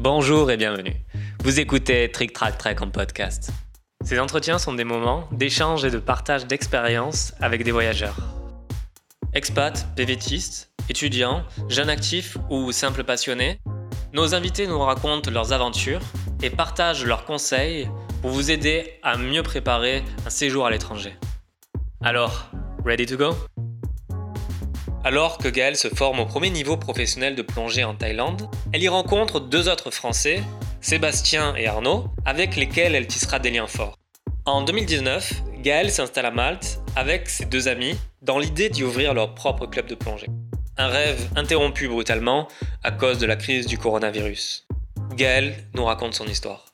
Bonjour et bienvenue. Vous écoutez Trick Track Track en podcast. Ces entretiens sont des moments d'échange et de partage d'expériences avec des voyageurs. Expats, PVTistes, étudiants, jeunes actifs ou simples passionnés, nos invités nous racontent leurs aventures et partagent leurs conseils pour vous aider à mieux préparer un séjour à l'étranger. Alors, ready to go? Alors que Gaëlle se forme au premier niveau professionnel de plongée en Thaïlande, elle y rencontre deux autres Français, Sébastien et Arnaud, avec lesquels elle tissera des liens forts. En 2019, Gaëlle s'installe à Malte avec ses deux amis dans l'idée d'y ouvrir leur propre club de plongée. Un rêve interrompu brutalement à cause de la crise du coronavirus. Gaëlle nous raconte son histoire.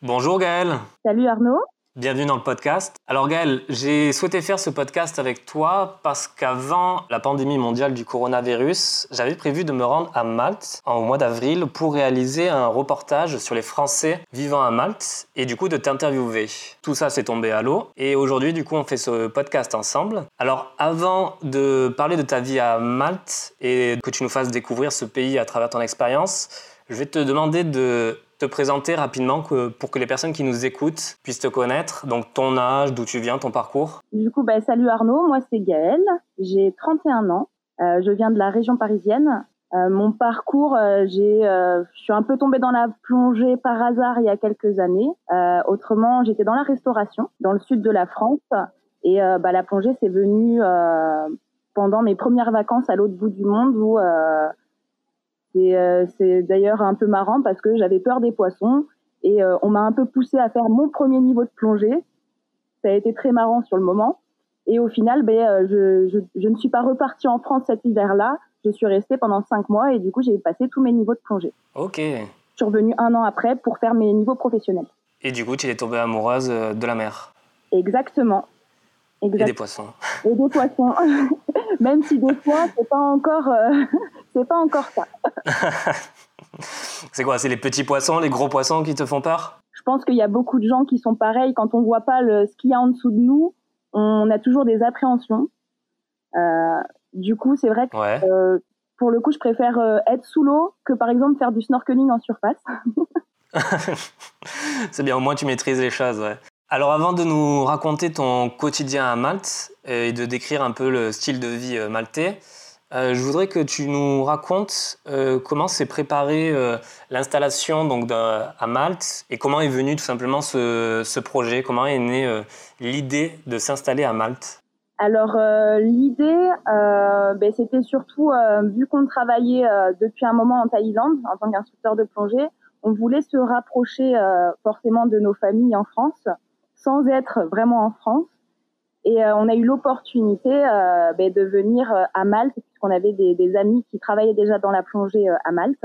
Bonjour Gaëlle. Salut Arnaud. Bienvenue dans le podcast. Alors Gaël, j'ai souhaité faire ce podcast avec toi parce qu'avant la pandémie mondiale du coronavirus, j'avais prévu de me rendre à Malte au mois d'avril pour réaliser un reportage sur les Français vivant à Malte et du coup de t'interviewer. Tout ça s'est tombé à l'eau et aujourd'hui du coup on fait ce podcast ensemble. Alors avant de parler de ta vie à Malte et que tu nous fasses découvrir ce pays à travers ton expérience, je vais te demander de te présenter rapidement pour que les personnes qui nous écoutent puissent te connaître. Donc ton âge, d'où tu viens, ton parcours. Du coup, bah, salut Arnaud, moi c'est Gaëlle, j'ai 31 ans, euh, je viens de la région parisienne. Euh, mon parcours, euh, j'ai, je suis un peu tombée dans la plongée par hasard il y a quelques années. autrement, j'étais dans la restauration dans le sud de la France et bah, la plongée c'est venu pendant mes premières vacances à l'autre bout du monde où euh, c'est d'ailleurs un peu marrant parce que j'avais peur des poissons et euh, on m'a un peu poussé à faire mon premier niveau de plongée. Ça a été très marrant sur le moment. Et au final, ben, euh, je, je, je ne suis pas repartie en France cet hiver-là. Je suis restée pendant cinq mois et du coup, j'ai passé tous mes niveaux de plongée. Ok. Je suis revenue un an après pour faire mes niveaux professionnels. Et du coup, tu es tombée amoureuse de la mer Exactement. Et des poissons. Et des poissons. Même si des fois, c'est pas encore, c'est pas encore ça. c'est quoi C'est les petits poissons, les gros poissons qui te font peur? Je pense qu'il y a beaucoup de gens qui sont pareils. Quand on voit pas le, ce qu'il y a en dessous de nous, on a toujours des appréhensions. Euh, du coup, c'est vrai que euh, pour le coup, je préfère euh, être sous l'eau que par exemple faire du snorkeling en surface. c'est bien, au moins tu maîtrises les choses. Alors avant de nous raconter ton quotidien à Malte et de décrire un peu le style de vie maltais, euh, je voudrais que tu nous racontes euh, comment s'est préparée euh, l'installation donc à Malte et comment est venu tout simplement ce, ce projet, comment est née l'idée de s'installer à Malte? Alors l'idée, ben, c'était surtout vu qu'on travaillait depuis un moment en Thaïlande en tant qu'instructeur de plongée, on voulait se rapprocher forcément de nos familles en France sans être vraiment en France. Et on a eu l'opportunité ben, de venir à Malte qu'on avait des, amis qui travaillaient déjà dans la plongée euh, à Malte.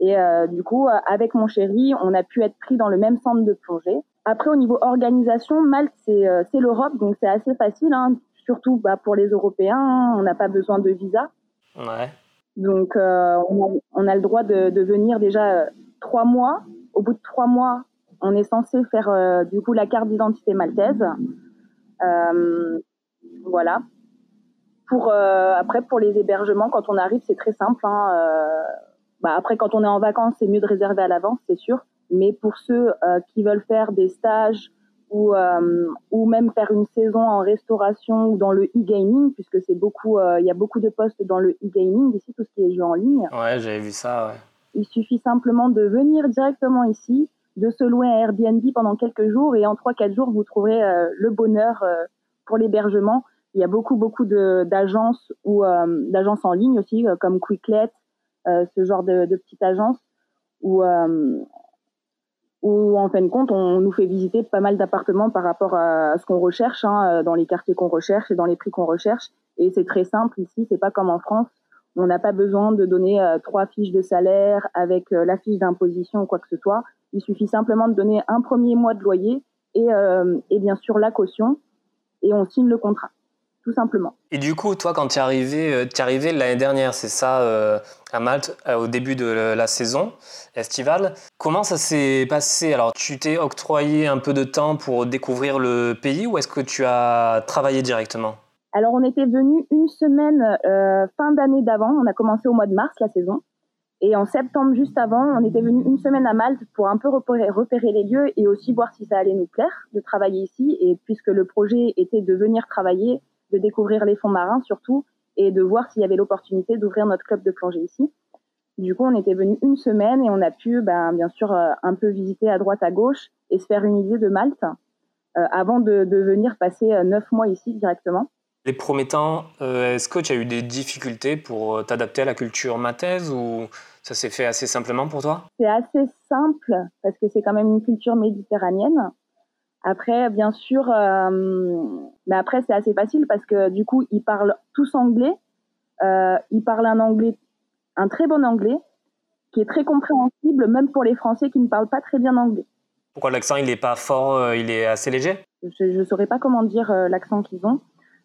Et euh, du coup, euh, avec mon chéri, on a pu être pris dans le même centre de plongée. Après, au niveau organisation, Malte, c'est l'Europe, donc c'est assez facile, hein. surtout bah, pour les Européens, on n'a pas besoin de visa. Ouais. Donc, on a, on, a, le droit de, de venir déjà trois mois. Au bout de trois mois, on est censé faire du coup la carte d'identité maltaise. voilà. Pour euh, après pour les hébergements, quand on arrive, c'est très simple. Hein, euh, bah, après, quand on est en vacances, c'est mieux de réserver à l'avance, c'est sûr. Mais pour ceux euh, qui veulent faire des stages ou ou même faire une saison en restauration ou dans le e-gaming, puisque c'est beaucoup, il y a beaucoup de postes dans le e-gaming ici, tout ce qui est jeu en ligne. Ouais, j'avais vu ça. Ouais. Il suffit simplement de venir directement ici, de se louer un Airbnb pendant quelques jours et en 3-4 jours, vous trouverez le bonheur pour l'hébergement il y a beaucoup beaucoup d'agences ou euh, d'agences en ligne aussi euh, comme Quicklet, euh, ce genre de, de petites agences où en fin de compte on nous fait visiter pas mal d'appartements par rapport à ce qu'on recherche hein, dans les quartiers qu'on recherche et dans les prix qu'on recherche. Et c'est très simple ici c'est pas comme en France. On n'a pas besoin de donner trois fiches de salaire avec la fiche d'imposition ou quoi que ce soit. Il suffit simplement de donner un premier mois de loyer et bien sûr la caution. Et on signe le contrat tout simplement. Et du coup, toi, quand tu es arrivé, euh, tu es arrivé l'année dernière, c'est ça, euh, à Malte, euh, au début de la saison estivale. Comment ça s'est passé? Alors, tu t'es octroyé un peu de temps pour découvrir le pays ou est-ce que tu as travaillé directement? Alors, on était venu une semaine fin d'année d'avant. On a commencé au mois de mars la saison. Et en septembre, juste avant, on était venu une semaine à Malte pour un peu repérer, repérer, les lieux et aussi voir si ça allait nous plaire de travailler ici. Et puisque le projet était de venir travailler, de découvrir les fonds marins surtout, et de voir s'il y avait l'opportunité d'ouvrir notre club de plongée ici. Du coup, on était venu une semaine et on a pu, ben, bien sûr, euh, un peu visiter à droite, à gauche et se faire une idée de Malte euh, avant de, de, venir passer euh, neuf mois ici directement. Les premiers temps, est-ce que tu as eu des difficultés pour t'adapter à la culture maltaise ou ça s'est fait assez simplement pour toi? C'est assez simple parce que c'est quand même une culture méditerranéenne. Après, bien sûr, euh, mais après c'est assez facile parce que du coup ils parlent tous anglais. Euh, ils parlent un anglais, un très bon anglais, qui est très compréhensible même pour les Français qui ne parlent pas très bien anglais. Pourquoi l'accent il n'est pas fort, euh, il est assez léger? Je ne saurais pas comment dire l'accent qu'ils ont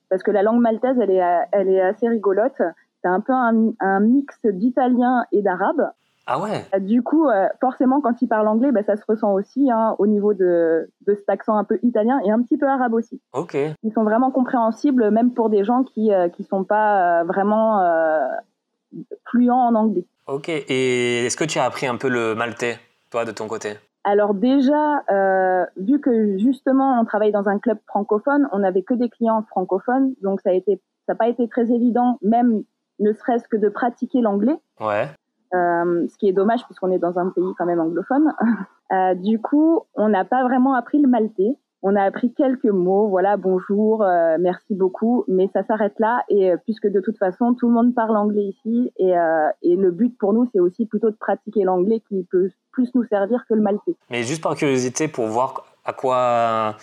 parce que la langue maltaise elle est, elle est assez rigolote. C'est un peu un, un mix d'italien et d'arabe. Ah ouais euh, Du coup, euh, forcément, quand ils parlent anglais, bah, ça se ressent aussi hein, au niveau de, de cet accent un peu italien et un petit peu arabe aussi. Ok. Ils sont vraiment compréhensibles, même pour des gens qui ne qui sont pas euh, vraiment euh, fluents en anglais. Ok. Et est-ce que tu as appris un peu le maltais, toi, de ton côté? Alors déjà, euh, vu que justement on travaille dans un club francophone, on n'avait que des clients francophones, donc ça a été, ça n'a pas été très évident, même ne serait-ce que de pratiquer l'anglais. Ouais. Euh, ce qui est dommage puisqu'on est dans un pays quand même anglophone. Euh, du coup, on n'a pas vraiment appris le maltais. On a appris quelques mots, voilà, bonjour, euh, merci beaucoup, mais ça s'arrête là. Et puisque de toute façon, tout le monde parle anglais ici, et, et le but pour nous, c'est aussi plutôt de pratiquer l'anglais qui peut plus nous servir que le maltais. Mais juste par curiosité, pour voir à quoi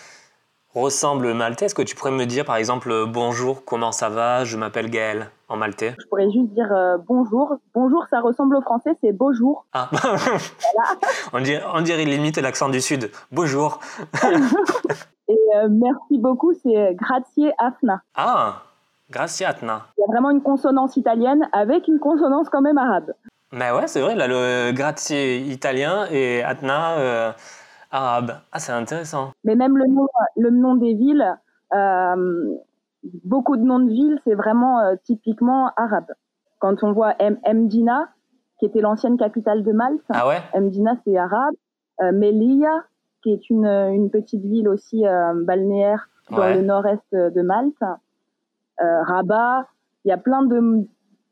ressemble le maltais, est-ce que tu pourrais me dire par exemple bonjour, comment ça va, je m'appelle Gaël en maltais Je pourrais juste dire euh, bonjour. Bonjour, ça ressemble au français, c'est bonjour. Ah, voilà. on, dirait, on dirait limite l'accent du sud. Bonjour. Et euh, merci beaucoup, c'est grazie afna. Ah, grazie afna. Il y a vraiment une consonance italienne avec une consonance quand même arabe. Mais ouais, c'est vrai, là, le grazie italien et atna. Euh arabe. Ah, c'est intéressant. Mais même le nom, le nom des villes, euh, beaucoup de noms de villes, c'est vraiment euh, typiquement arabe. Quand on voit M Mdina, qui était l'ancienne capitale de Malte, ah ouais? Mdina c'est arabe. Euh, Melilla, qui est une, une petite ville aussi euh, balnéaire dans ouais. le nord-est de Malte. Rabat, il y a plein de,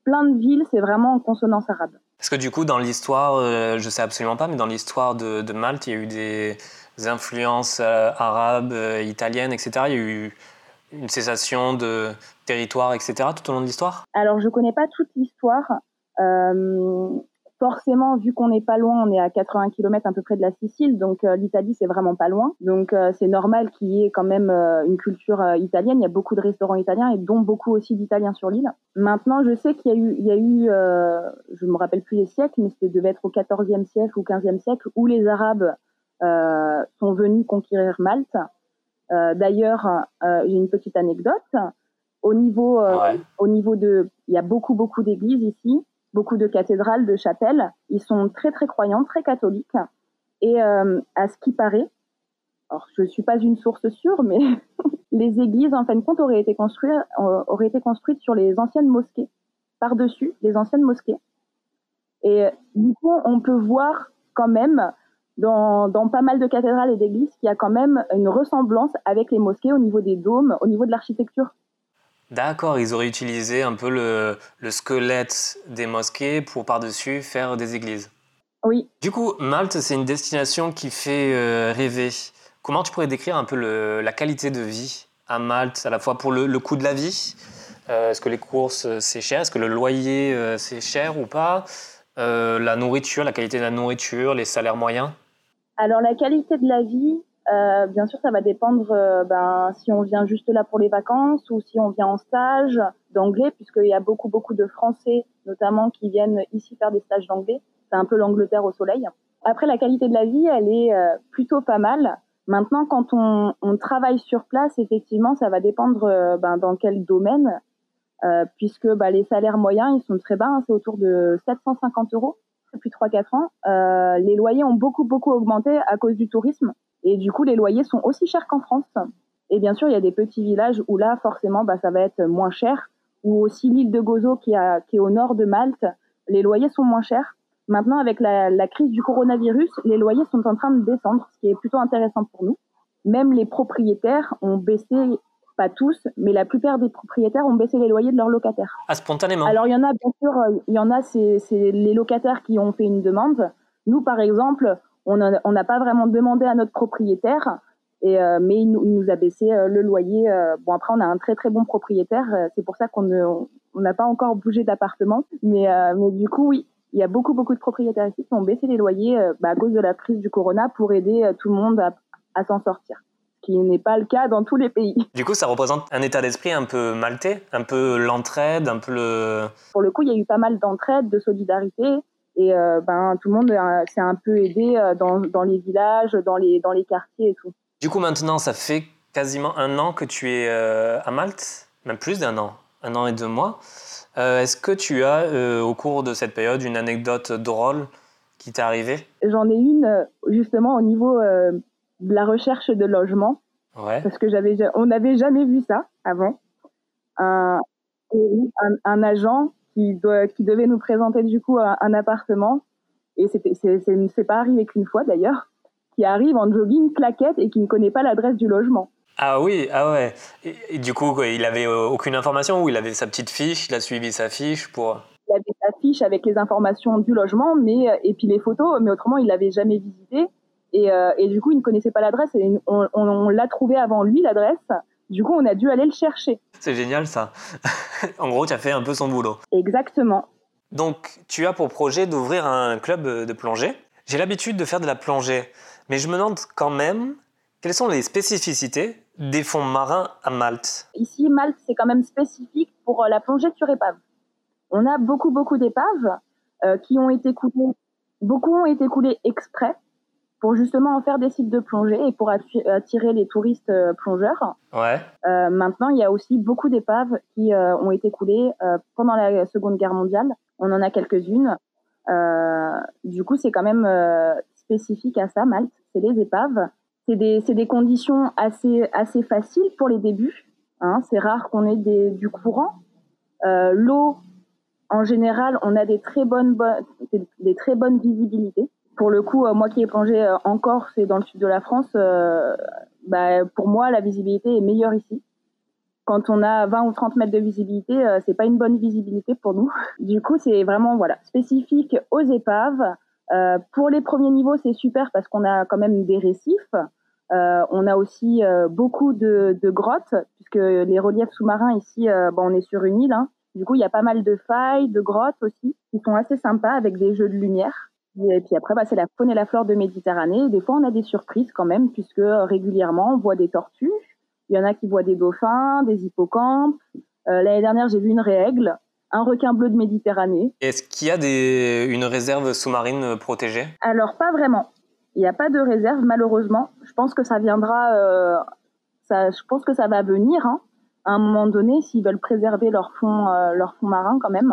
plein de villes, c'est vraiment en consonance arabe. Parce que du coup, dans l'histoire, euh, je sais absolument pas, mais dans l'histoire de, Malte, il y a eu des influences euh, arabes, euh, italiennes, etc. Il y a eu une cessation de territoire, etc. tout au long de l'histoire? Alors, je connais pas toute l'histoire. Euh, forcément, vu qu'on n'est pas loin, on est à 80 km à peu près de la Sicile, donc euh, l'Italie c'est vraiment pas loin. Donc euh, c'est normal qu'il y ait quand même euh, une culture italienne. Il y a beaucoup de restaurants italiens et dont beaucoup aussi d'Italiens sur l'île. Maintenant, je sais qu'il y a eu, il y a eu, je me rappelle plus les siècles, mais c'était devait être au 14e siècle ou 15e siècle où les Arabes sont venus conquérir Malte. D'ailleurs, j'ai une petite anecdote. Au niveau, ouais. au niveau de, il y a beaucoup beaucoup d'églises ici beaucoup de cathédrales, de chapelles. Ils sont très très croyants, très catholiques. Et euh, à ce qui paraît, alors je suis pas une source sûre, mais les églises en fin de compte auraient été construites, auraient été construites sur les anciennes mosquées, par dessus les anciennes mosquées. Et du coup, on peut voir quand même dans pas mal de cathédrales et d'églises qu'il y a quand même une ressemblance avec les mosquées au niveau des dômes, au niveau de l'architecture. D'accord, ils auraient utilisé un peu le, le squelette des mosquées pour par-dessus faire des églises. Oui. Du coup, Malte, c'est une destination qui fait euh, rêver. Comment tu pourrais décrire un peu le, la qualité de vie à Malte, à la fois pour le, le coût de la vie euh, Est-ce que les courses, c'est cher Est-ce que le loyer, euh, c'est cher ou pas La nourriture, la qualité de la nourriture, les salaires moyens? Alors, la qualité de la vie, euh, bien sûr, ça va dépendre euh, ben, si on vient juste là pour les vacances ou si on vient en stage d'anglais, puisqu'il y a beaucoup, beaucoup de Français, notamment, qui viennent ici faire des stages d'anglais. C'est un peu l'Angleterre au soleil. Après, la qualité de la vie, elle est euh, plutôt pas mal. Maintenant, quand on, on, travaille sur place, effectivement, ça va dépendre euh, ben, dans quel domaine, puisque ben, les salaires moyens, ils sont très bas. Hein, c'est autour de 750 euros depuis 3-4 ans. les loyers ont beaucoup, beaucoup augmenté à cause du tourisme. Et du coup, les loyers sont aussi chers qu'en France. Et bien sûr, il y a des petits villages où là, forcément, bah, ça va être moins cher. Ou aussi l'île de Gozo, qui, a, qui est au nord de Malte, les loyers sont moins chers. Maintenant, avec la, la, crise du coronavirus, les loyers sont en train de descendre, ce qui est plutôt intéressant pour nous. Même les propriétaires ont baissé, pas tous, mais la plupart des propriétaires ont baissé les loyers de leurs locataires. Ah, spontanément Alors, il y en a, bien sûr, il y en a, c'est les locataires qui ont fait une demande. Nous, par exemple, on n'a pas vraiment demandé à notre propriétaire, et, euh, mais il, nous a baissé euh, le loyer. Euh, bon, après, on a un très très bon propriétaire. c'est pour ça qu'on n'a pas encore bougé d'appartement. Mais, mais du coup, oui, il y a beaucoup beaucoup de propriétaires ici qui ont baissé les loyers bah, à cause de la crise du corona pour aider tout le monde à, à s'en sortir. Ce qui n'est pas le cas dans tous les pays. Du coup, ça représente un état d'esprit un peu maltais, un peu l'entraide, un peu le. Pour le coup, il y a eu pas mal d'entraide, de solidarité. Et ben, tout le monde s'est un peu aidé dans, dans les villages, dans les, dans les quartiers et tout. Du coup, maintenant, ça fait quasiment un an que tu es euh, à Malte, même plus d'un an, un an et deux mois. Euh, est-ce que tu as, euh, au cours de cette période, une anecdote drôle qui t'est arrivée? J'en ai une, justement, au niveau de la recherche de logement. Ouais. Parce que j'avais, on n'avait jamais vu ça avant. Un, un, agent qui, doit, qui devait nous présenter du coup un, un appartement. Et c'est pas arrivé qu'une fois d'ailleurs qui arrive en jogging, claquette et qui ne connaît pas l'adresse du logement. Ah oui, ah ouais. Et, du coup, il avait euh, aucune information ou il avait sa petite fiche, il a suivi sa fiche pour. Il avait sa fiche avec les informations du logement, mais euh, et puis les photos, mais autrement il l'avait jamais visité et, euh, et, du coup il ne connaissait pas l'adresse et on, on, l'a trouvé avant lui l'adresse. Du coup, on a dû aller le chercher. C'est génial ça. en gros, tu as fait un peu son boulot. Exactement. Donc, tu as pour projet d'ouvrir un club de plongée. J'ai l'habitude de faire de la plongée. Mais je me demande quand même quelles sont les spécificités des fonds marins à Malte? Ici, Malte, c'est quand même spécifique pour euh, la plongée sur épave. On a beaucoup, beaucoup d'épaves euh, qui ont été coulées. Beaucoup ont été coulées exprès pour justement en faire des sites de plongée et pour attirer les touristes euh, plongeurs. Ouais. maintenant, il y a aussi beaucoup d'épaves qui ont été coulées pendant la Seconde Guerre mondiale. On en a quelques-unes. du coup, c'est quand même spécifique à ça, Malte, c'est les épaves. C'est des, des, conditions assez, assez faciles pour les débuts. Hein. C'est rare qu'on ait des, du courant. Euh, L'eau, en général, on a des très bonnes, des, très bonnes visibilités. Pour le coup, euh, moi qui ai plongé euh, en Corse et dans le sud de la France, euh, bah, pour moi, la visibilité est meilleure ici. Quand on a 20 ou 30 mètres de visibilité, c'est pas une bonne visibilité pour nous. Du coup, c'est vraiment voilà spécifique aux épaves. Pour les premiers niveaux, c'est super parce qu'on a quand même des récifs. On a aussi beaucoup de, grottes, puisque les reliefs sous-marins ici, bon, on est sur une île. Hein. Du coup, il y a pas mal de failles, de grottes aussi, qui sont assez sympas avec des jeux de lumière. Et puis après, bah, c'est la faune et la flore de Méditerranée. Des fois, on a des surprises quand même, puisque régulièrement, on voit des tortues. Il y en a qui voient des dauphins, des hippocampes. L'année dernière, j'ai vu une règle un requin bleu de Méditerranée. Est-ce qu'il y a des, une réserve sous-marine protégée? Alors, pas vraiment. Il n'y a pas de réserve, malheureusement. Je pense que ça viendra, euh, ça, je pense que ça va venir hein, à un moment donné s'ils veulent préserver leur fond, euh, leur fond marin quand même.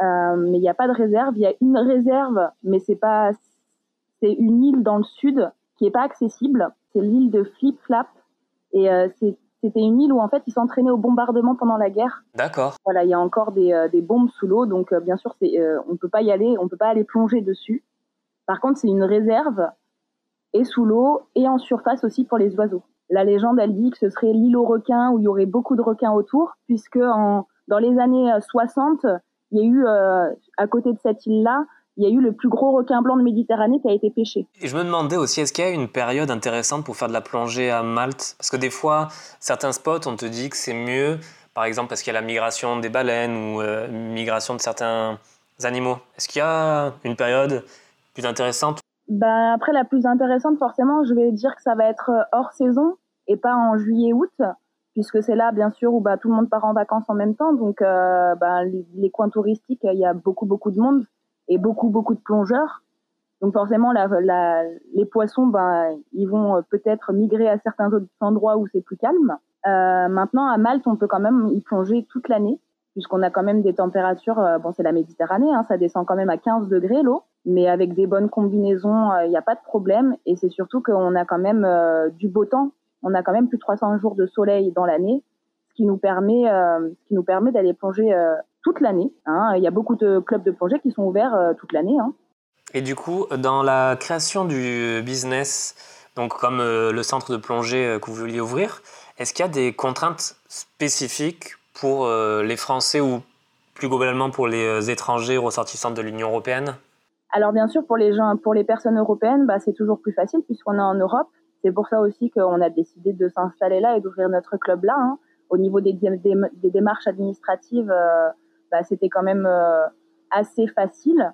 Euh, mais il n'y a pas de réserve. Il y a une réserve, mais c'est pas, c'est une île dans le sud qui est pas accessible. C'est l'île de Flip Flap et c'est c'était une île où en fait ils s'entraînaient au bombardement pendant la guerre. D'accord. Voilà, il y a encore des, euh, des bombes sous l'eau, donc euh, bien sûr c'est, euh, on peut pas y aller, on peut pas aller plonger dessus. Par contre, c'est une réserve et sous l'eau et en surface aussi pour les oiseaux. La légende elle dit que ce serait l'île aux requins où il y aurait beaucoup de requins autour, puisque en, dans les années 60, il y a eu à côté de cette île-là il y a eu le plus gros requin blanc de Méditerranée qui a été pêché. Et je me demandais aussi, est-ce qu'il y a une période intéressante pour faire de la plongée à Malte? Parce que des fois, certains spots, on te dit que c'est mieux, par exemple parce qu'il y a la migration des baleines ou euh, migration de certains animaux. Est-ce qu'il y a une période plus intéressante? Ben, Après, la plus intéressante, forcément, je vais dire que ça va être euh, hors saison et pas en juillet-août puisque c'est là, bien sûr, où bah, tout le monde part en vacances en même temps. Donc, euh, bah, les, les, coins touristiques, il y a beaucoup, beaucoup de monde et beaucoup beaucoup de plongeurs. Donc forcément, la, la, les poissons, ben, ils vont euh, peut-être migrer à certains autres endroits où c'est plus calme. Euh, maintenant, à Malte, on peut quand même y plonger toute l'année, puisqu'on a quand même des températures. Euh, bon, c'est la Méditerranée, hein, ça descend quand même à 15 degrés l'eau, mais avec des bonnes combinaisons, il n'y a pas de problème. Et c'est surtout qu'on a quand même du beau temps. On a quand même plus de 300 jours de soleil dans l'année, ce qui nous permet, ce qui nous permet d'aller plonger toute l'année. Hein. Il y a beaucoup de clubs de plongée qui sont ouverts toute l'année. Hein. Et du coup, dans la création du business, donc comme le centre de plongée que vous vouliez ouvrir, est-ce qu'il y a des contraintes spécifiques pour les Français ou plus globalement pour les étrangers ressortissants de l'Union européenne? Alors bien sûr, pour les gens, pour les personnes européennes, bah, c'est toujours plus facile puisqu'on est en Europe. C'est pour ça aussi qu'on a décidé de s'installer là et d'ouvrir notre club là. Hein. Au niveau des, démarches administratives, euh, bah, c'était quand même euh, assez facile.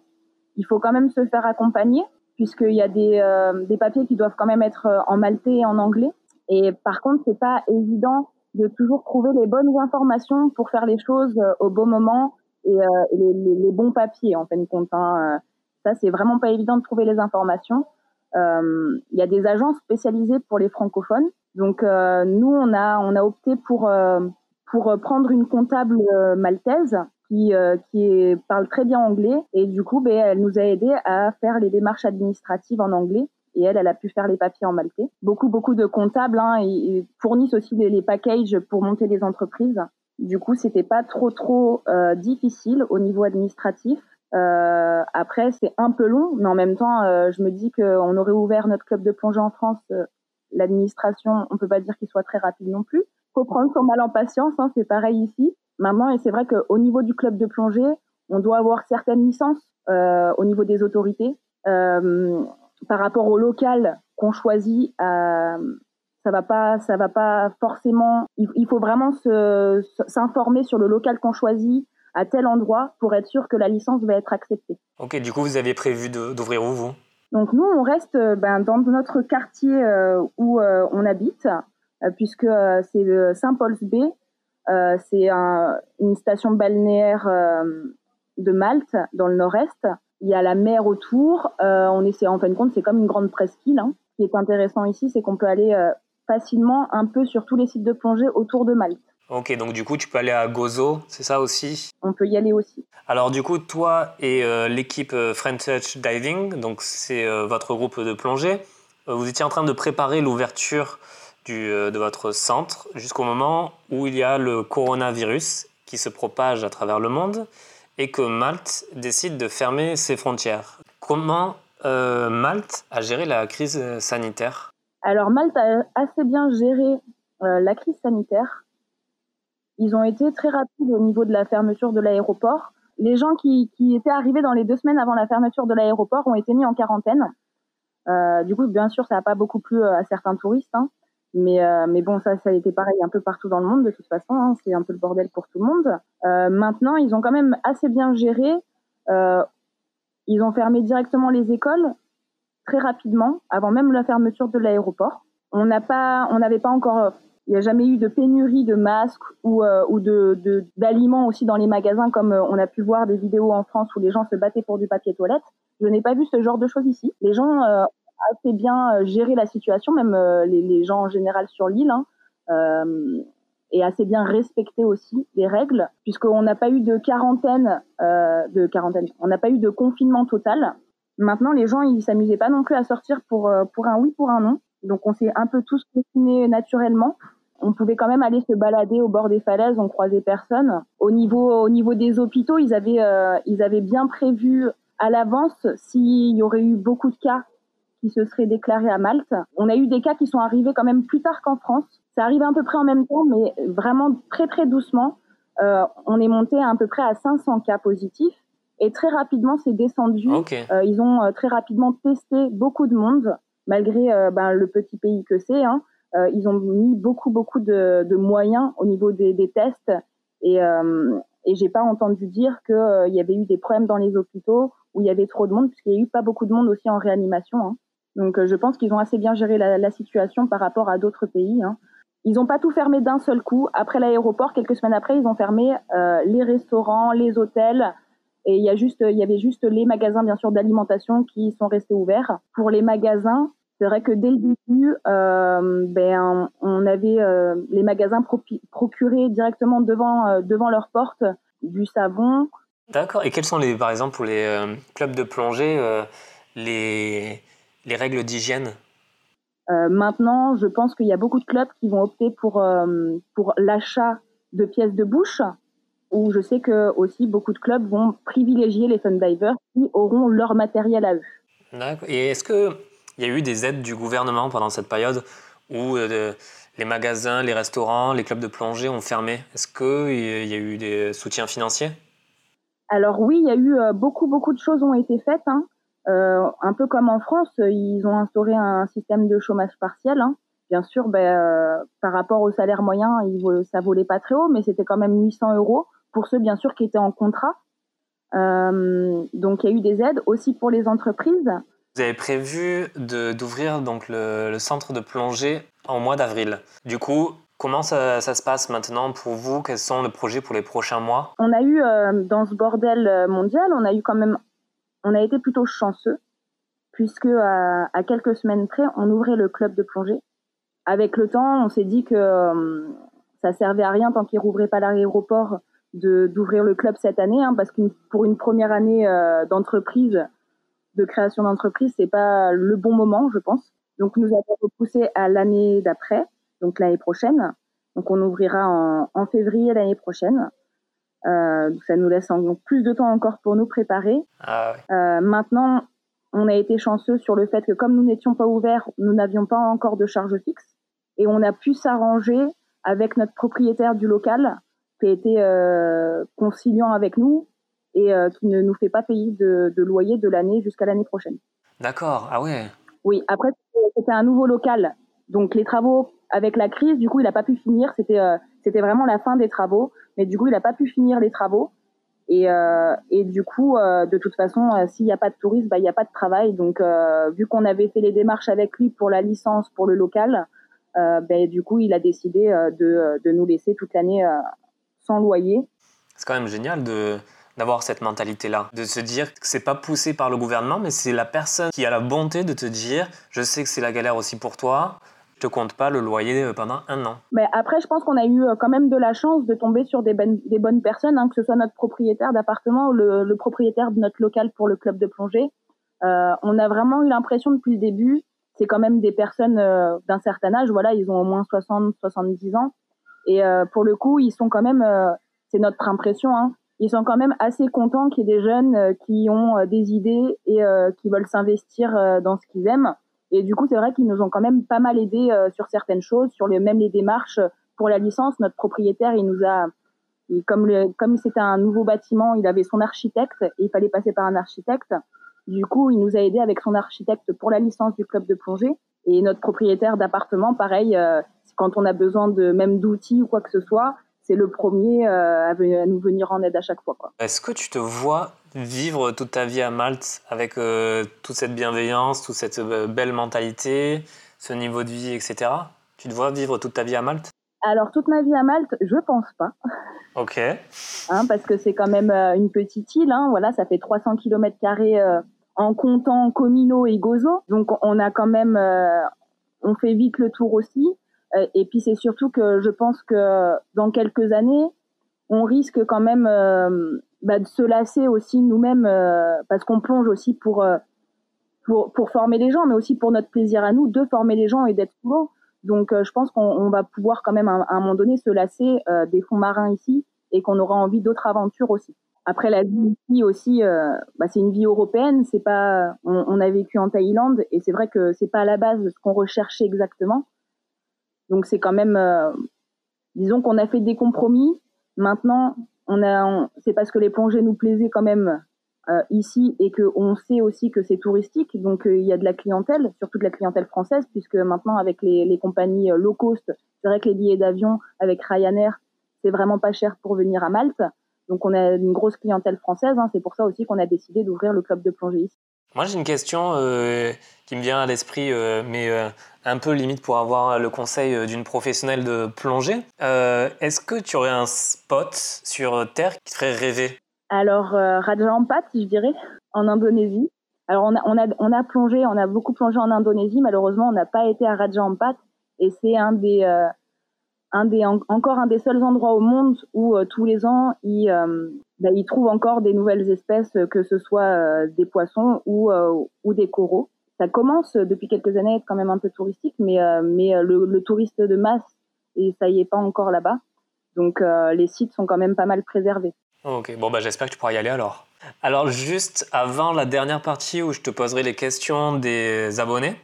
Il faut quand même se faire accompagner puisqu'il y a des, euh, papiers qui doivent quand même être en maltais et en anglais. Et par contre, c'est pas évident de toujours trouver les bonnes informations pour faire les choses au bon moment et, les, les, bons papiers en fin de compte. Hein ça, c'est vraiment pas évident de trouver les informations. Euh, il y a des agences spécialisées pour les francophones. Donc euh, nous, on a on a opté pour euh, pour prendre une comptable maltaise qui qui parle très bien anglais et du coup, ben, elle nous a aidé à faire les démarches administratives en anglais et elle, elle a pu faire les papiers en maltais. Beaucoup, beaucoup de comptables hein, ils fournissent aussi les, packages pour monter les entreprises. Du coup, c'était pas trop, trop euh, difficile au niveau administratif. Euh, après, c'est un peu long, mais en même temps, euh, je me dis qu'on aurait ouvert notre club de plongée en France. Euh, L'administration, on peut pas dire qu'il soit très rapide non plus. Faut prendre son mal en patience, hein, c'est pareil ici. Maintenant, et c'est vrai qu'au niveau du club de plongée, on doit avoir certaines licences euh, au niveau des autorités. Euh, par rapport au local qu'on choisit, ça va pas, ça va pas forcément. Il, il faut vraiment s'informer sur le local qu'on choisit, à tel endroit pour être sûr que la licence va être acceptée. Ok, du coup, vous aviez prévu d'ouvrir où, vous? Donc, nous, on reste euh, ben, dans notre quartier euh, où euh, on habite, puisque c'est Saint-Paul's Bay. c'est une station balnéaire de Malte, dans le nord-est. Il y a la mer autour. on essaie, en fin de compte, c'est comme une grande presqu'île. Hein. Ce qui est intéressant ici, c'est qu'on peut aller facilement un peu sur tous les sites de plongée autour de Malte. Ok, donc du coup, tu peux aller à Gozo, c'est ça aussi? On peut y aller aussi. Alors du coup, toi et euh, l'équipe euh, French Touch Diving, donc c'est euh, votre groupe de plongée, vous étiez en train de préparer l'ouverture de votre centre jusqu'au moment où il y a le coronavirus qui se propage à travers le monde et que Malte décide de fermer ses frontières. Comment Malte a géré la crise sanitaire? Alors Malte a assez bien géré la crise sanitaire ils ont été très rapides au niveau de la fermeture de l'aéroport. Les gens qui, étaient arrivés dans les deux semaines avant la fermeture de l'aéroport ont été mis en quarantaine. Euh, du coup, bien sûr, ça n'a pas beaucoup plu euh, à certains touristes, hein. mais, euh, mais bon, ça, a été pareil un peu partout dans le monde de toute façon. Hein. c'est un peu le bordel pour tout le monde. Maintenant, ils ont quand même assez bien géré. Ils ont fermé directement les écoles très rapidement, avant même la fermeture de l'aéroport. On n'avait pas encore il n'y a jamais eu de pénurie de masques ou, euh, ou de, d'aliments aussi dans les magasins, comme euh, on a pu voir des vidéos en France où les gens se battaient pour du papier toilette. Je n'ai pas vu ce genre de choses ici. Les gens euh, ont assez bien géré la situation, même les, les, gens en général sur l'île, hein, et assez bien respecté aussi les règles, puisqu'on n'a pas eu de quarantaine, de quarantaine, on n'a pas eu de confinement total. Maintenant, les gens, ils s'amusaient pas non plus à sortir pour, pour un oui, pour un non. Donc, on s'est un peu tous confinés naturellement on pouvait quand même aller se balader au bord des falaises, on croisait personne. Au niveau, au niveau des hôpitaux, ils avaient, euh, ils avaient bien prévu à l'avance s'il y aurait eu beaucoup de cas qui se seraient déclarés à Malte. On a eu des cas qui sont arrivés quand même plus tard qu'en France. Ça arrive à peu près en même temps, mais vraiment très très doucement. Euh, on est monté à, peu près à 500 cas positifs et très rapidement c'est descendu. Euh, ils ont euh, très rapidement testé beaucoup de monde malgré euh, ben, le petit pays que c'est. Hein. Euh, ils ont mis beaucoup, beaucoup de, de moyens au niveau des, des tests et, euh, et j'ai pas entendu dire qu'il euh, y avait eu des problèmes dans les hôpitaux où il y avait trop de monde, puisqu'il y a eu pas beaucoup de monde aussi en réanimation. Hein. Donc je pense qu'ils ont assez bien géré la, la situation par rapport à d'autres pays. Hein. Ils n'ont pas tout fermé d'un seul coup. Après l'aéroport, quelques semaines après, ils ont fermé euh, les restaurants, les hôtels. Et il y a juste, il y avait juste les magasins, bien sûr, d'alimentation qui sont restés ouverts. Pour les magasins, c'est vrai que dès le début, euh, ben, on avait euh, les magasins procurés directement devant, euh, devant leur porte du savon. D'accord. Et quelles sont, les, par exemple, pour les clubs de plongée, les, les règles d'hygiène? Maintenant, je pense qu'il y a beaucoup de clubs qui vont opter pour, pour l'achat de pièces de bouche où je sais que aussi beaucoup de clubs vont privilégier les fun divers qui auront leur matériel à eux. D'accord. Et est-ce qu'il y a eu des aides du gouvernement pendant cette période où euh, les magasins, les restaurants, les clubs de plongée ont fermé Est-ce qu'il y a eu des soutiens financiers? Alors oui, il y a eu euh, beaucoup, beaucoup de choses ont été faites. Hein. Euh, un peu comme en France, ils ont instauré un système de chômage partiel. Hein. Bien sûr, ben, par rapport au salaire moyen, il, ça volait pas très haut, mais c'était quand même 800 euros pour ceux bien sûr qui étaient en contrat. Euh, donc il y a eu des aides aussi pour les entreprises. Vous avez prévu d'ouvrir donc le, centre de plongée en mois d'avril. Du coup, comment ça, se passe maintenant pour vous? Quels sont les projets pour les prochains mois? On a eu euh, dans ce bordel euh, mondial, on a eu quand même, on a été plutôt chanceux puisque à, quelques semaines près, on ouvrait le club de plongée. Avec le temps, on s'est dit que ça servait à rien tant qu'il rouvrait pas l'aéroport d'ouvrir le club cette année, hein, parce que pour une première année euh, d'entreprise, de création d'entreprise, c'est pas le bon moment, je pense. Donc nous avons repoussé à l'année d'après, donc l'année prochaine. Donc on ouvrira en, en février l'année prochaine. Euh, ça nous laisse donc plus de temps encore pour nous préparer. Ah euh, maintenant, on a été chanceux sur le fait que comme nous n'étions pas ouverts, nous n'avions pas encore de charge fixe et on a pu s'arranger avec notre propriétaire du local qui a été euh, conciliant avec nous et euh, qui ne nous fait pas payer de, loyer de l'année jusqu'à l'année prochaine. D'accord, ah ouais. Oui, après c'était un nouveau local, donc les travaux avec la crise, du coup il n'a pas pu finir. C'était euh, c'était vraiment la fin des travaux, mais du coup il n'a pas pu finir les travaux. Et, et du coup, de toute façon, s'il n'y a pas de tourisme, bah, il n'y a pas de travail. Donc, vu qu'on avait fait les démarches avec lui pour la licence pour le local, ben, du coup, il a décidé de, de nous laisser toute l'année loyer. C'est quand même génial de d'avoir cette mentalité-là, de se dire que c'est pas poussé par le gouvernement, mais c'est la personne qui a la bonté de te dire, je sais que c'est la galère aussi pour toi, je te compte pas le loyer euh, pendant un an. Mais après, je pense qu'on a eu euh, quand même de la chance de tomber sur des, ben, bonnes personnes, hein, que ce soit notre propriétaire d'appartement ou le, propriétaire de notre local pour le club de plongée. Euh, on a vraiment eu l'impression depuis le début, c'est quand même des personnes d'un certain âge, voilà, ils ont au moins 60, 70 ans. Et pour le coup, ils sont quand même c'est notre impression. Hein. Ils sont quand même assez contents qu'il y ait des jeunes euh, qui ont euh, des idées et euh, qui veulent s'investir dans ce qu'ils aiment. Et du coup, c'est vrai qu'ils nous ont quand même pas mal aidés sur certaines choses, sur même les démarches pour la licence. Notre propriétaire, il nous a, comme le, comme c'était un nouveau bâtiment, il avait son architecte et il fallait passer par un architecte. Du coup, il nous a aidé avec son architecte pour la licence du club de plongée. Et notre propriétaire d'appartement, pareil, quand on a besoin de même d'outils ou quoi que ce soit, c'est le premier euh, à, nous venir en aide à chaque fois. Est-ce que tu te vois vivre toute ta vie à Malte avec euh, toute cette bienveillance, toute cette euh, belle mentalité, ce niveau de vie, etc. Tu te vois vivre toute ta vie à Malte? Alors, toute ma vie à Malte, je pense pas. Ok. Hein, parce que c'est quand même une petite île. Hein, voilà, ça fait 300 km en comptant Comino et Gozo. Donc, on a quand même, on fait vite le tour aussi. Euh, et puis c'est surtout que je pense que dans quelques années, on risque quand même euh, bah, de se lasser aussi nous-mêmes euh, parce qu'on plonge aussi pour, pour, former les gens, mais aussi pour notre plaisir à nous de former les gens et d'être beau. Donc je pense qu'on va pouvoir quand même à, un moment donné se lasser des fonds marins ici et qu'on aura envie d'autres aventures aussi. Après la vie aussi, bah, c'est une vie européenne. C'est pas, on, on, a vécu en Thaïlande et c'est vrai que c'est pas à la base ce qu'on recherchait exactement. Donc c'est quand même, euh, disons qu'on a fait des compromis. Maintenant, on a, c'est parce que les plongées nous plaisaient quand même euh, ici et qu'on sait aussi que c'est touristique. Donc euh, il y a de la clientèle, surtout de la clientèle française, puisque maintenant avec les, les compagnies low cost, c'est vrai que les billets d'avion avec Ryanair, c'est vraiment pas cher pour venir à Malte. Donc on a une grosse clientèle française. Hein. C'est pour ça aussi qu'on a décidé d'ouvrir le club de plongée ici. Moi j'ai une question qui me vient à l'esprit, mais un peu limite pour avoir le conseil euh, d'une professionnelle de plongée. Euh, est-ce que tu aurais un spot sur Terre qui te ferait rêver? Alors, euh, Raja Ampat, je dirais, en Indonésie. Alors, on a, on, a, on a plongé, on a beaucoup plongé en Indonésie. Malheureusement, on n'a pas été à Raja Ampat. Et c'est un des, encore un des seuls endroits au monde où tous les ans, ils, bah, trouvent encore des nouvelles espèces, que ce soit des poissons ou des coraux ça commence depuis quelques années à être quand même un peu touristique, mais, euh, mais euh, le, touriste de masse, et ça y est pas encore là-bas. Donc les sites sont quand même pas mal préservés. Ok, bon bah j'espère que tu pourras y aller alors. Alors juste avant la dernière partie où je te poserai les questions des abonnés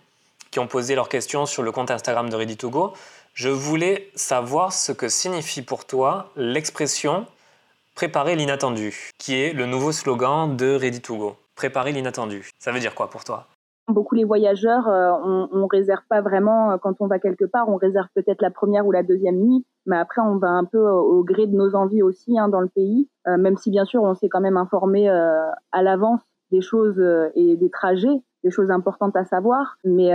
qui ont posé leurs questions sur le compte Instagram de Ready2Go, je voulais savoir ce que signifie pour toi l'expression préparer l'inattendu, qui est le nouveau slogan de Ready2Go. Préparer l'inattendu. Ça veut dire quoi pour toi? Beaucoup les voyageurs, euh, on, on réserve pas vraiment euh, quand on va quelque part, on réserve peut-être la première ou la deuxième nuit, mais après on va un peu au, gré de nos envies aussi hein, dans le pays, euh, même si bien sûr on s'est quand même informé à l'avance des choses et des trajets, des choses importantes à savoir, mais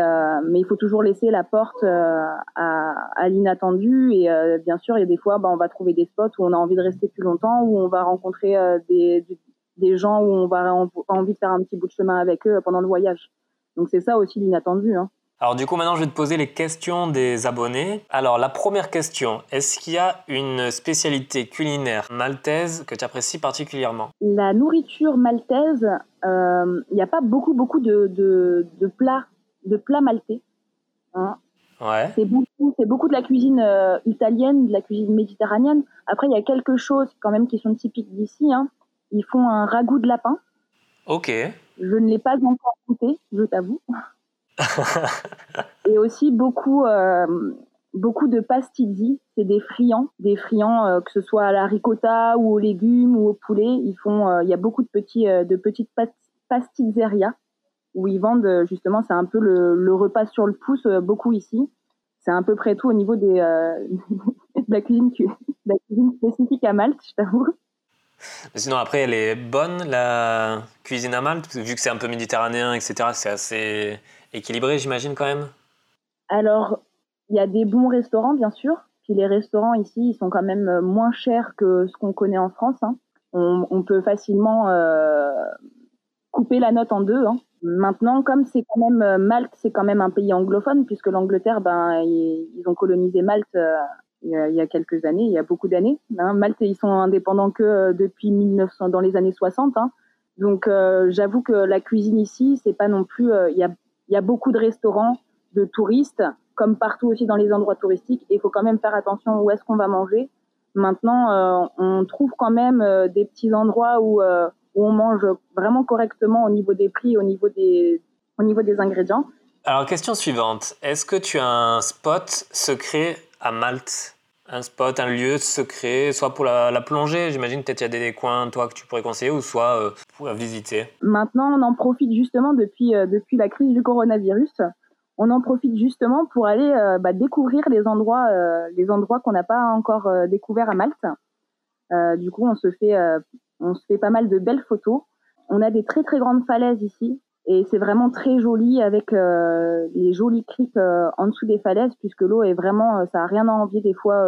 mais il faut toujours laisser la porte à, à l'inattendu. Et bien sûr il y a des fois bah, on va trouver des spots où on a envie de rester plus longtemps, où on va rencontrer des, des gens où on va avoir envie de faire un petit bout de chemin avec eux pendant le voyage. Donc c'est ça aussi l'inattendu. Hein. Alors du coup maintenant je vais te poser les questions des abonnés. Alors la première question, est-ce qu'il y a une spécialité culinaire maltaise que tu apprécies particulièrement? La nourriture maltaise, euh, il n'y a pas beaucoup beaucoup de, de, plats de plats maltais. Hein. Ouais. C'est beaucoup, beaucoup de la cuisine euh, italienne, de la cuisine méditerranéenne. Après, il y a quelques choses quand même qui sont typiques d'ici. Hein. Ils font un ragoût de lapin. Ok. Je ne l'ai pas encore goûté, je t'avoue. et aussi beaucoup, euh, beaucoup de pastilles. C'est des friands, des friands euh, que ce soit à la ricotta ou aux légumes ou au poulet. Ils font, euh, il y a beaucoup de petits, de petites pastilleries où ils vendent justement. C'est un peu le, repas sur le pouce, beaucoup ici. C'est à peu près tout au niveau des, de la cuisine, de la cuisine spécifique à Malte, je t'avoue. Sinon, après, elle est bonne, la cuisine à Malte, vu que c'est un peu méditerranéen, etc. C'est assez équilibré, j'imagine, quand même Alors, il y a des bons restaurants, bien sûr. Puis les restaurants ici, ils sont quand même euh, moins chers que ce qu'on connaît en France. Hein. On, peut facilement euh, couper la note en deux. Hein. Maintenant, comme c'est quand même euh, Malte, c'est quand même un pays anglophone, puisque l'Angleterre, ben, ils, ont colonisé Malte il y, a, quelques années, il y a beaucoup d'années. Hein. Malte, ils sont indépendants que euh, depuis 1900, dans les années 60. Hein. Donc, euh, j'avoue que la cuisine ici, c'est pas non plus. Euh, il y, a, y a beaucoup de restaurants de touristes, comme partout aussi dans les endroits touristiques. Et il faut quand même faire attention où est-ce qu'on va manger. Maintenant, on trouve quand même des petits endroits où, où on mange vraiment correctement au niveau des prix, au niveau des, au niveau des ingrédients. Alors, question suivante. Est-ce que tu as un spot secret à Malte un spot, un lieu secret, soit pour la, plongée, j'imagine peut-être il y a des, coins toi que tu pourrais conseiller, ou soit euh, pour visiter. Maintenant, on en profite justement depuis, euh, depuis la crise du coronavirus. On en profite justement pour aller euh, bah, découvrir les endroits, les endroits qu'on n'a pas encore découverts à Malte. du coup, on se fait, on se fait pas mal de belles photos. On a des très très grandes falaises ici. Et c'est vraiment très joli avec euh, les jolis criques euh, en dessous des falaises, puisque l'eau est vraiment, euh, ça a rien à envier des fois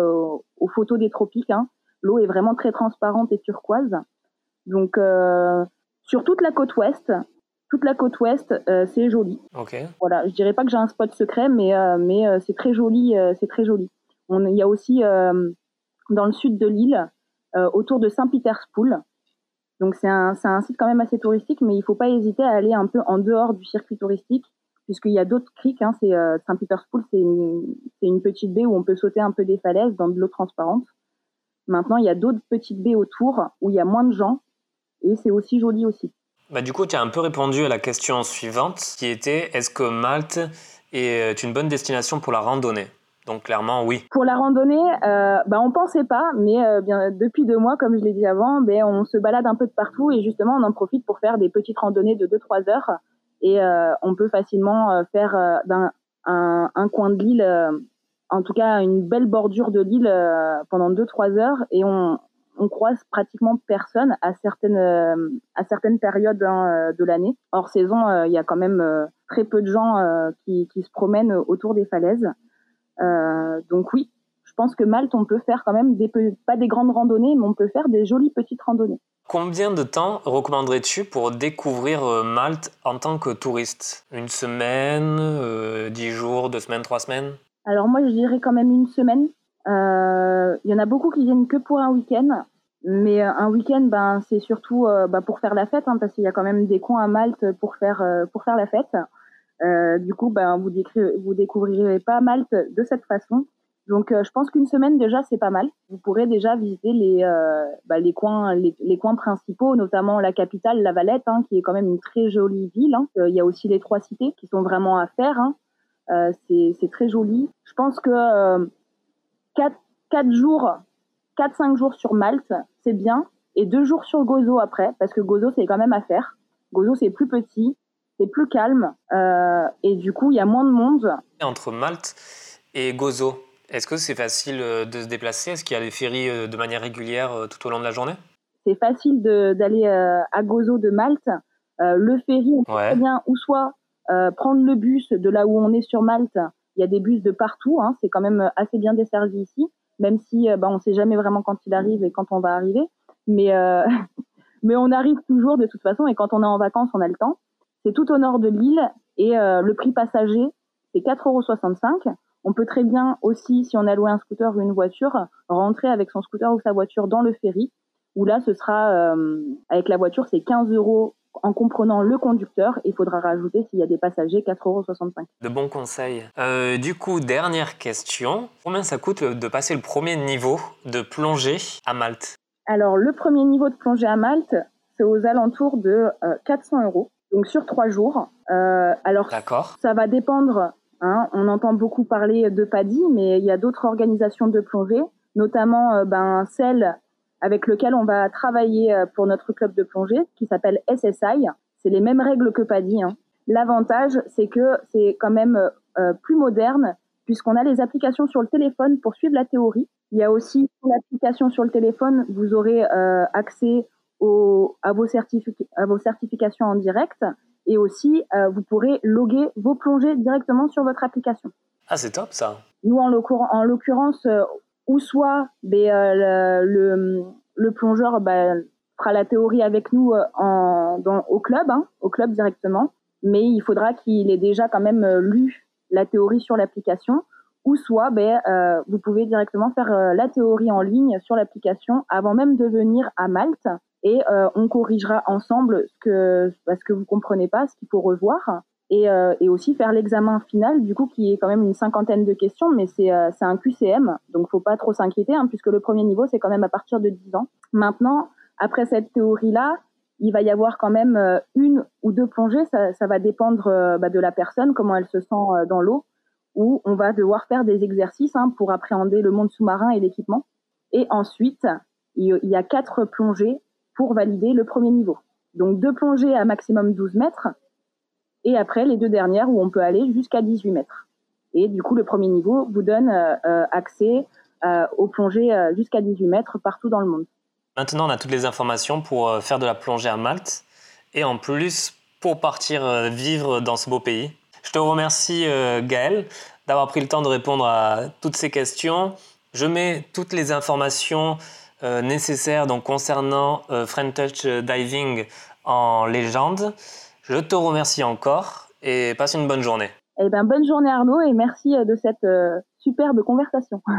aux photos des tropiques. Hein. L'eau est vraiment très transparente et turquoise. Donc sur toute la côte ouest, toute la côte ouest, c'est joli. Okay. Voilà, je dirais pas que j'ai un spot secret, mais mais c'est très joli, c'est très joli. On, il y a aussi dans le sud de l'île, autour de Saint-Peterspool, donc c'est un, un, site quand même assez touristique, mais il ne faut pas hésiter à aller un peu en dehors du circuit touristique, puisqu'il y a d'autres criques. Hein, c'est euh, Saint-Peterspool, c'est une, une, petite baie où on peut sauter un peu des falaises dans de l'eau transparente. Maintenant, il y a d'autres petites baies autour où il y a moins de gens, et c'est aussi joli aussi. Bah, du coup, tu as un peu répondu à la question suivante, qui était est-ce que Malte est une bonne destination pour la randonnée? Donc clairement, oui. Pour la randonnée, euh, bah, on pensait pas, mais euh, bien, depuis deux mois, comme je l'ai dit avant, ben, on se balade un peu de partout et justement, on en profite pour faire des petites randonnées de 2-3 heures. Et euh, on peut facilement euh, faire un, un, coin de l'île, en tout cas une belle bordure de l'île pendant 2-3 heures et on, on croise pratiquement personne à certaines, à certaines périodes hein, de l'année. Hors saison, il y a quand même très peu de gens qui, qui se promènent autour des falaises. Euh, donc oui, je pense que Malte, on peut faire quand même des, pas des grandes randonnées, mais on peut faire des jolies petites randonnées. Combien de temps recommanderais-tu pour découvrir euh, Malte en tant que touriste? Une semaine, euh, dix jours, deux semaines, trois semaines? Alors moi, je dirais quand même une semaine. Il y en a beaucoup qui viennent que pour un week-end. Mais un week-end, ben, c'est surtout ben, pour faire la fête, hein, parce qu'il y a quand même des coins à Malte pour faire, pour faire la fête. Euh, du coup, ben, vous, vous découvrirez pas Malte de cette façon. Donc, je pense qu'une semaine déjà, c'est pas mal. Vous pourrez déjà visiter les, bah, les, coins, les, coins principaux, notamment la capitale, La Valette, hein, qui est quand même une très jolie ville. Hein. Il y a aussi les trois cités qui sont vraiment à faire. Hein. c'est très joli. Je pense que 4, 4 jours, 4-5 jours sur Malte, c'est bien. Et 2 jours sur Gozo après, parce que Gozo, c'est quand même à faire. Gozo, c'est plus petit, c'est plus calme. Euh, et du coup, il y a moins de monde. Entre Malte et Gozo, est-ce que c'est facile euh, de se déplacer? Est-ce qu'il y a des ferries euh, de manière régulière tout au long de la journée? C'est facile d'aller à Gozo de Malte. le ferry, on peut très bien ou soit prendre le bus de là où on est sur Malte. Il y a des bus de partout, hein, c'est quand même assez bien desservi ici, même si bah, on ne sait jamais vraiment quand il arrive et quand on va arriver. Mais, mais on arrive toujours de toute façon et quand on est en vacances, on a le temps. C'est tout au nord de l'île et euh, le prix passager, c'est 4,65 euros. On peut très bien aussi, si on a loué un scooter ou une voiture, rentrer avec son scooter ou sa voiture dans le ferry, où là, ce sera, euh, avec la voiture, c'est 15 euros en comprenant le conducteur. Il faudra rajouter, s'il y a des passagers, 4,65 euros. De bons conseils. Euh, du coup, dernière question. Combien ça coûte de passer le premier niveau de plongée à Malte? Alors, le premier niveau de plongée à Malte, c'est aux alentours de 400 euros donc sur trois jours. Euh, alors, ça va dépendre. Hein, on entend beaucoup parler de PADI, mais il y a d'autres organisations de plongée, notamment euh, ben, celle avec lequel on va travailler euh, pour notre club de plongée, qui s'appelle SSI. C'est les mêmes règles que PADI. Hein. L'avantage, c'est que c'est quand même euh, plus moderne, puisqu'on a les applications sur le téléphone pour suivre la théorie. Il y a aussi l'application sur le téléphone, vous aurez euh, à, vos à vos certifications en direct et aussi euh, vous pourrez loguer vos plongées directement sur votre application. Ah, c'est top ça. Nous, en l'occurrence, euh, ou soit euh, le, le, plongeur ben, fera la théorie avec nous en, dans, au club, hein, au club directement, mais il faudra qu'il ait déjà quand même lu la théorie sur l'application ou soit ben, vous pouvez directement faire la théorie en ligne sur l'application avant même de venir à Malte et euh, on corrigera ensemble ce que parce que vous comprenez pas, ce qu'il faut revoir. Et, euh, et, aussi faire l'examen final, du coup, qui est quand même une cinquantaine de questions, mais c'est euh, un QCM, donc faut pas trop s'inquiéter, hein, puisque le premier niveau, c'est quand même à partir de 10 ans. Maintenant, après cette théorie-là, il va y avoir quand même euh, une ou deux plongées, ça, ça va dépendre euh, bah, de la personne, comment elle se sent dans l'eau, où on va devoir faire des exercices hein, pour appréhender le monde sous-marin et l'équipement. Et ensuite, il y a quatre plongées pour valider le premier niveau. Donc deux plongées à maximum 12 mètres et après les deux dernières où on peut aller jusqu'à 18 mètres. Et du coup, le premier niveau vous donne euh, euh, accès euh, aux plongées jusqu'à 18 mètres partout dans le monde. Maintenant, on a toutes les informations pour faire de la plongée à Malte et en plus pour partir vivre dans ce beau pays. Je te remercie Gaël d'avoir pris le temps de répondre à toutes ces questions. Je mets toutes les informations euh, donc, concernant euh, Friend Touch Diving en légende. Je te remercie encore et passe une bonne journée. Eh ben, bonne journée Arnaud et merci euh, de cette superbe conversation.